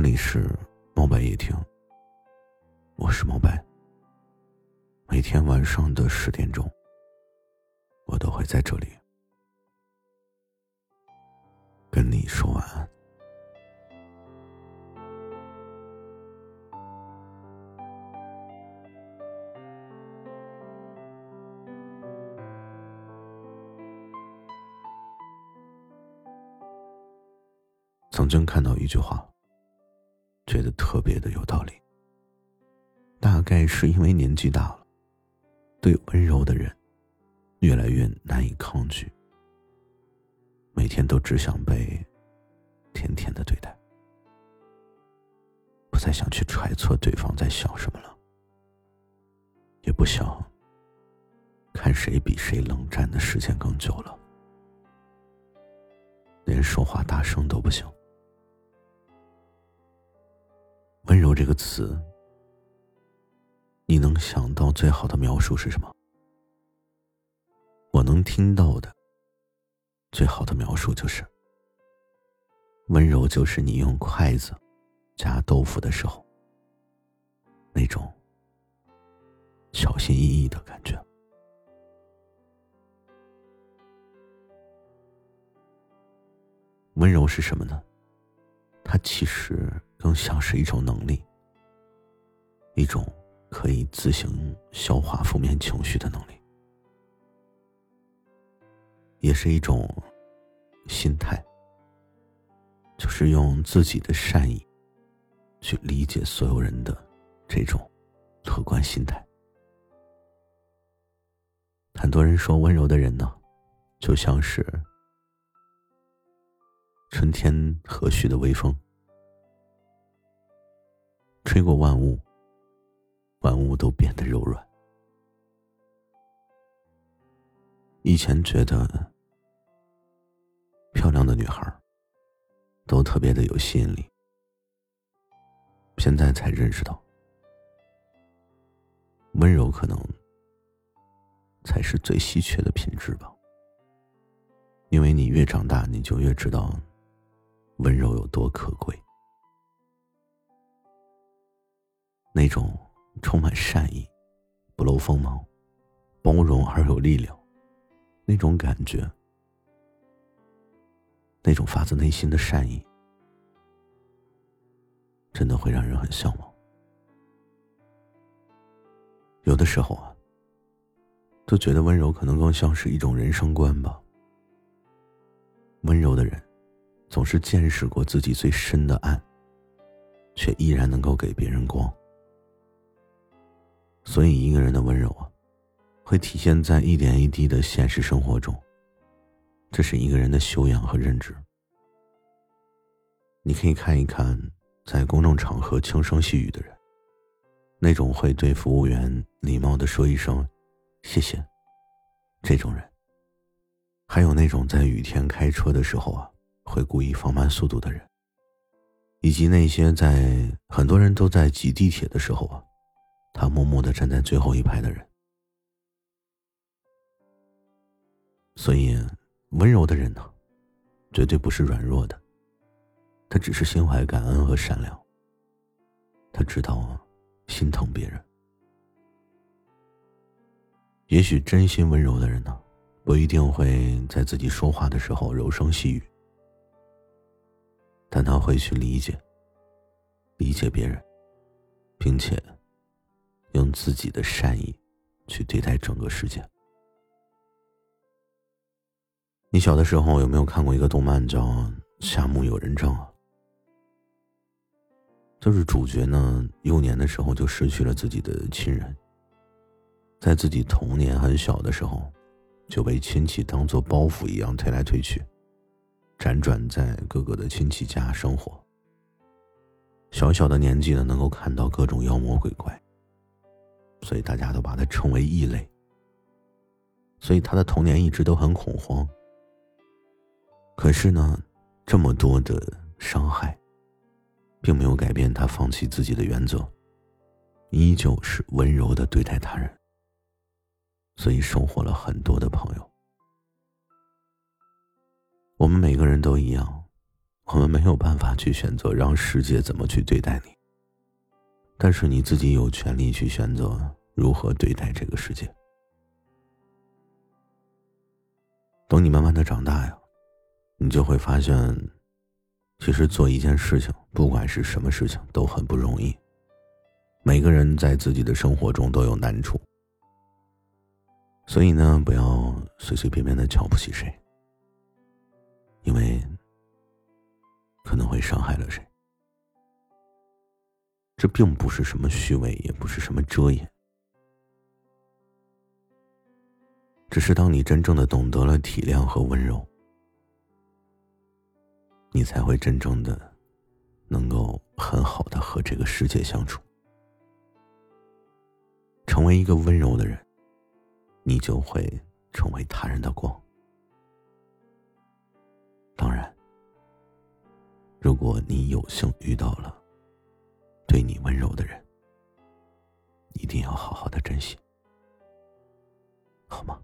这里是猫白夜听，我是猫白。每天晚上的十点钟，我都会在这里跟你说晚安。曾经看到一句话，觉得特别的有道理。大概是因为年纪大了，对温柔的人越来越难以抗拒，每天都只想被甜甜的对待，不再想去揣测对方在想什么了，也不想看谁比谁冷战的时间更久了，连说话大声都不行。温柔这个词，你能想到最好的描述是什么？我能听到的最好的描述就是：温柔就是你用筷子夹豆腐的时候那种小心翼翼的感觉。温柔是什么呢？它其实。更像是一种能力，一种可以自行消化负面情绪的能力，也是一种心态，就是用自己的善意去理解所有人的这种乐观心态。很多人说，温柔的人呢，就像是春天和煦的微风。吹过万物，万物都变得柔软。以前觉得漂亮的女孩都特别的有吸引力，现在才认识到，温柔可能才是最稀缺的品质吧。因为你越长大，你就越知道温柔有多可贵。那种充满善意、不露锋芒、包容而有力量，那种感觉，那种发自内心的善意，真的会让人很向往。有的时候啊，都觉得温柔可能更像是一种人生观吧。温柔的人，总是见识过自己最深的暗，却依然能够给别人光。所以，一个人的温柔啊，会体现在一点一滴的现实生活中。这是一个人的修养和认知。你可以看一看，在公众场合轻声细语的人，那种会对服务员礼貌的说一声“谢谢”这种人，还有那种在雨天开车的时候啊，会故意放慢速度的人，以及那些在很多人都在挤地铁的时候啊。他默默的站在最后一排的人，所以温柔的人呢，绝对不是软弱的，他只是心怀感恩和善良。他知道心疼别人。也许真心温柔的人呢，不一定会在自己说话的时候柔声细语，但他会去理解、理解别人，并且。用自己的善意去对待整个世界。你小的时候有没有看过一个动漫叫《夏目友人帐》啊？就是主角呢，幼年的时候就失去了自己的亲人，在自己童年很小的时候，就被亲戚当做包袱一样推来推去，辗转在各个的亲戚家生活。小小的年纪呢，能够看到各种妖魔鬼怪。所以大家都把他称为异类。所以他的童年一直都很恐慌。可是呢，这么多的伤害，并没有改变他放弃自己的原则，依旧是温柔的对待他人。所以收获了很多的朋友。我们每个人都一样，我们没有办法去选择让世界怎么去对待你，但是你自己有权利去选择如何对待这个世界。等你慢慢的长大呀，你就会发现，其实做一件事情，不管是什么事情，都很不容易。每个人在自己的生活中都有难处，所以呢，不要随随便便的瞧不起谁，因为。可能会伤害了谁？这并不是什么虚伪，也不是什么遮掩，只是当你真正的懂得了体谅和温柔，你才会真正的能够很好的和这个世界相处，成为一个温柔的人，你就会成为他人的光。当然。如果你有幸遇到了对你温柔的人一定要好好的珍惜好吗？